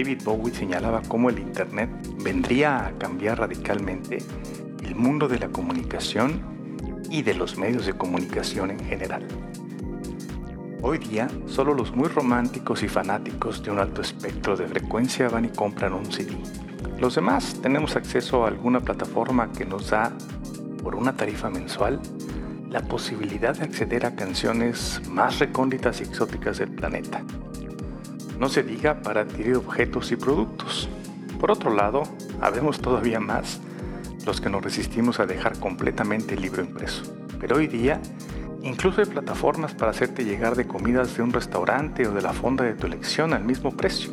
David Bowie señalaba cómo el Internet vendría a cambiar radicalmente el mundo de la comunicación y de los medios de comunicación en general. Hoy día, solo los muy románticos y fanáticos de un alto espectro de frecuencia van y compran un CD. Los demás tenemos acceso a alguna plataforma que nos da, por una tarifa mensual, la posibilidad de acceder a canciones más recónditas y exóticas del planeta. No se diga para adquirir objetos y productos. Por otro lado, habemos todavía más los que nos resistimos a dejar completamente el libro impreso. Pero hoy día Incluso hay plataformas para hacerte llegar de comidas de un restaurante o de la fonda de tu elección al mismo precio.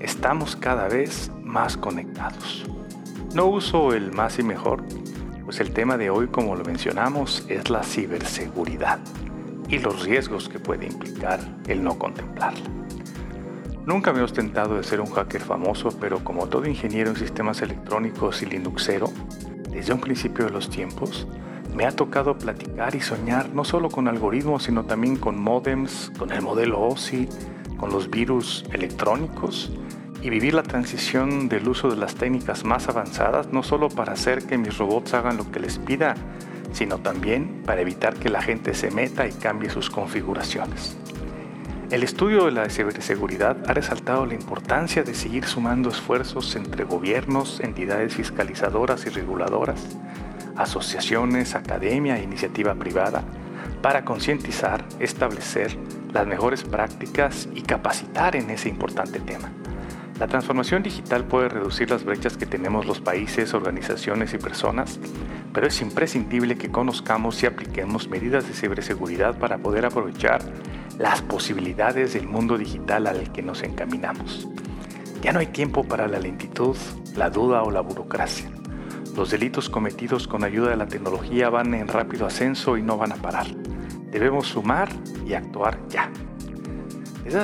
Estamos cada vez más conectados. No uso el más y mejor, pues el tema de hoy, como lo mencionamos, es la ciberseguridad y los riesgos que puede implicar el no contemplarla. Nunca me he ostentado de ser un hacker famoso, pero como todo ingeniero en sistemas electrónicos y Linuxero, desde un principio de los tiempos, me ha tocado platicar y soñar no solo con algoritmos, sino también con modems, con el modelo OSI, con los virus electrónicos y vivir la transición del uso de las técnicas más avanzadas, no solo para hacer que mis robots hagan lo que les pida, sino también para evitar que la gente se meta y cambie sus configuraciones. El estudio de la ciberseguridad ha resaltado la importancia de seguir sumando esfuerzos entre gobiernos, entidades fiscalizadoras y reguladoras, asociaciones, academia e iniciativa privada para concientizar, establecer las mejores prácticas y capacitar en ese importante tema. La transformación digital puede reducir las brechas que tenemos los países, organizaciones y personas, pero es imprescindible que conozcamos y apliquemos medidas de ciberseguridad para poder aprovechar las posibilidades del mundo digital al que nos encaminamos. Ya no hay tiempo para la lentitud, la duda o la burocracia. Los delitos cometidos con ayuda de la tecnología van en rápido ascenso y no van a parar. Debemos sumar y actuar ya. Desde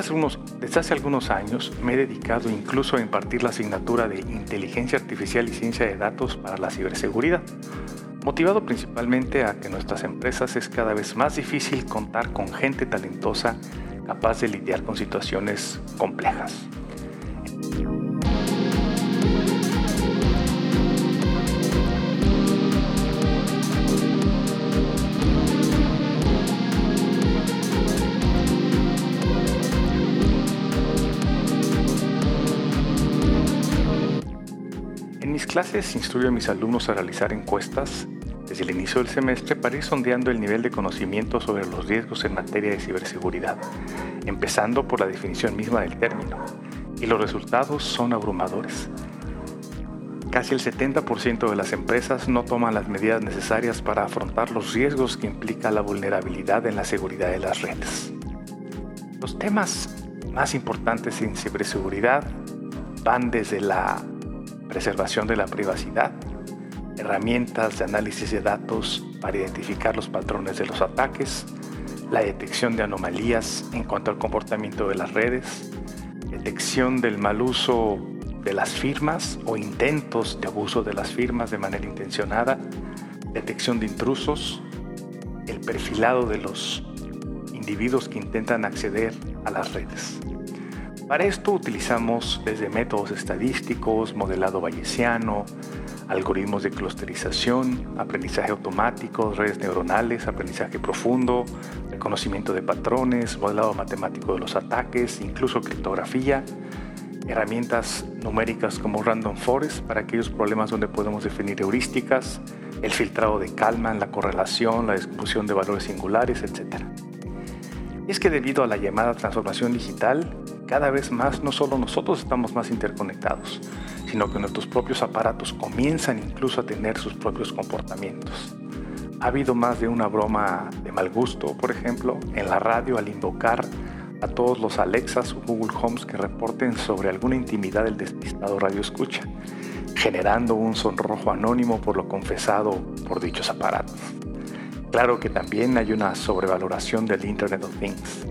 hace, algunos años me he dedicado incluso a impartir la asignatura de Inteligencia Artificial y Ciencia de Datos para la Ciberseguridad, motivado principalmente a que nuestras empresas es cada vez más difícil contar con gente talentosa capaz de lidiar con situaciones complejas. clases instruyo a mis alumnos a realizar encuestas desde el inicio del semestre para ir sondeando el nivel de conocimiento sobre los riesgos en materia de ciberseguridad, empezando por la definición misma del término. Y los resultados son abrumadores. Casi el 70% de las empresas no toman las medidas necesarias para afrontar los riesgos que implica la vulnerabilidad en la seguridad de las redes. Los temas más importantes en ciberseguridad van desde la preservación de la privacidad, herramientas de análisis de datos para identificar los patrones de los ataques, la detección de anomalías en cuanto al comportamiento de las redes, detección del mal uso de las firmas o intentos de abuso de las firmas de manera intencionada, detección de intrusos, el perfilado de los individuos que intentan acceder a las redes. Para esto utilizamos desde métodos estadísticos, modelado bayesiano, algoritmos de clusterización, aprendizaje automático, redes neuronales, aprendizaje profundo, reconocimiento de patrones, modelado matemático de los ataques, incluso criptografía, herramientas numéricas como Random Forest para aquellos problemas donde podemos definir heurísticas, el filtrado de Kalman, la correlación, la distribución de valores singulares, etc. Es que debido a la llamada transformación digital, cada vez más no solo nosotros estamos más interconectados, sino que nuestros propios aparatos comienzan incluso a tener sus propios comportamientos. Ha habido más de una broma de mal gusto, por ejemplo, en la radio al invocar a todos los Alexas o Google Homes que reporten sobre alguna intimidad del despistado radio escucha, generando un sonrojo anónimo por lo confesado por dichos aparatos. Claro que también hay una sobrevaloración del Internet of Things,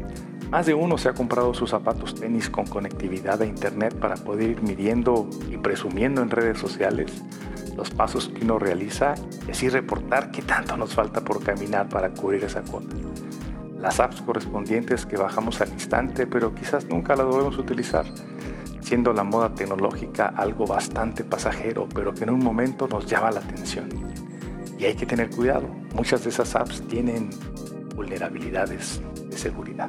más de uno se ha comprado sus zapatos tenis con conectividad a Internet para poder ir midiendo y presumiendo en redes sociales los pasos que uno realiza y así reportar qué tanto nos falta por caminar para cubrir esa cuota. Las apps correspondientes que bajamos al instante, pero quizás nunca las debemos utilizar. siendo la moda tecnológica algo bastante pasajero, pero que en un momento nos llama la atención. Y hay que tener cuidado, muchas de esas apps tienen vulnerabilidades de seguridad.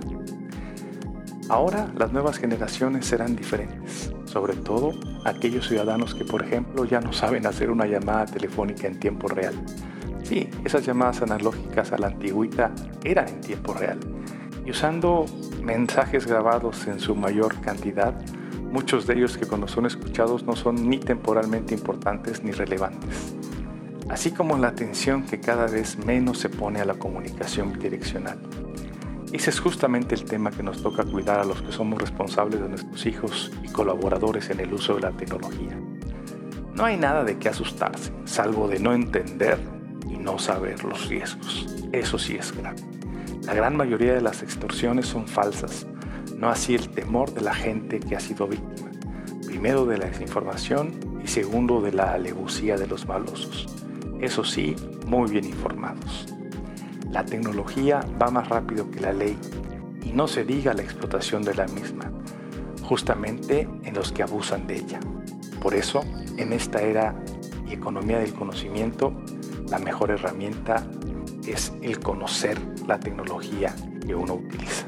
Ahora las nuevas generaciones serán diferentes, sobre todo aquellos ciudadanos que por ejemplo ya no saben hacer una llamada telefónica en tiempo real. Sí, esas llamadas analógicas a la antigüita eran en tiempo real y usando mensajes grabados en su mayor cantidad, muchos de ellos que cuando son escuchados no son ni temporalmente importantes ni relevantes, así como la atención que cada vez menos se pone a la comunicación bidireccional. Ese es justamente el tema que nos toca cuidar a los que somos responsables de nuestros hijos y colaboradores en el uso de la tecnología. No hay nada de qué asustarse, salvo de no entender y no saber los riesgos. Eso sí es grave. La gran mayoría de las extorsiones son falsas, no así el temor de la gente que ha sido víctima. Primero de la desinformación y segundo de la alevosía de los malosos. Eso sí, muy bien informados. La tecnología va más rápido que la ley y no se diga la explotación de la misma, justamente en los que abusan de ella. Por eso, en esta era y economía del conocimiento, la mejor herramienta es el conocer la tecnología que uno utiliza.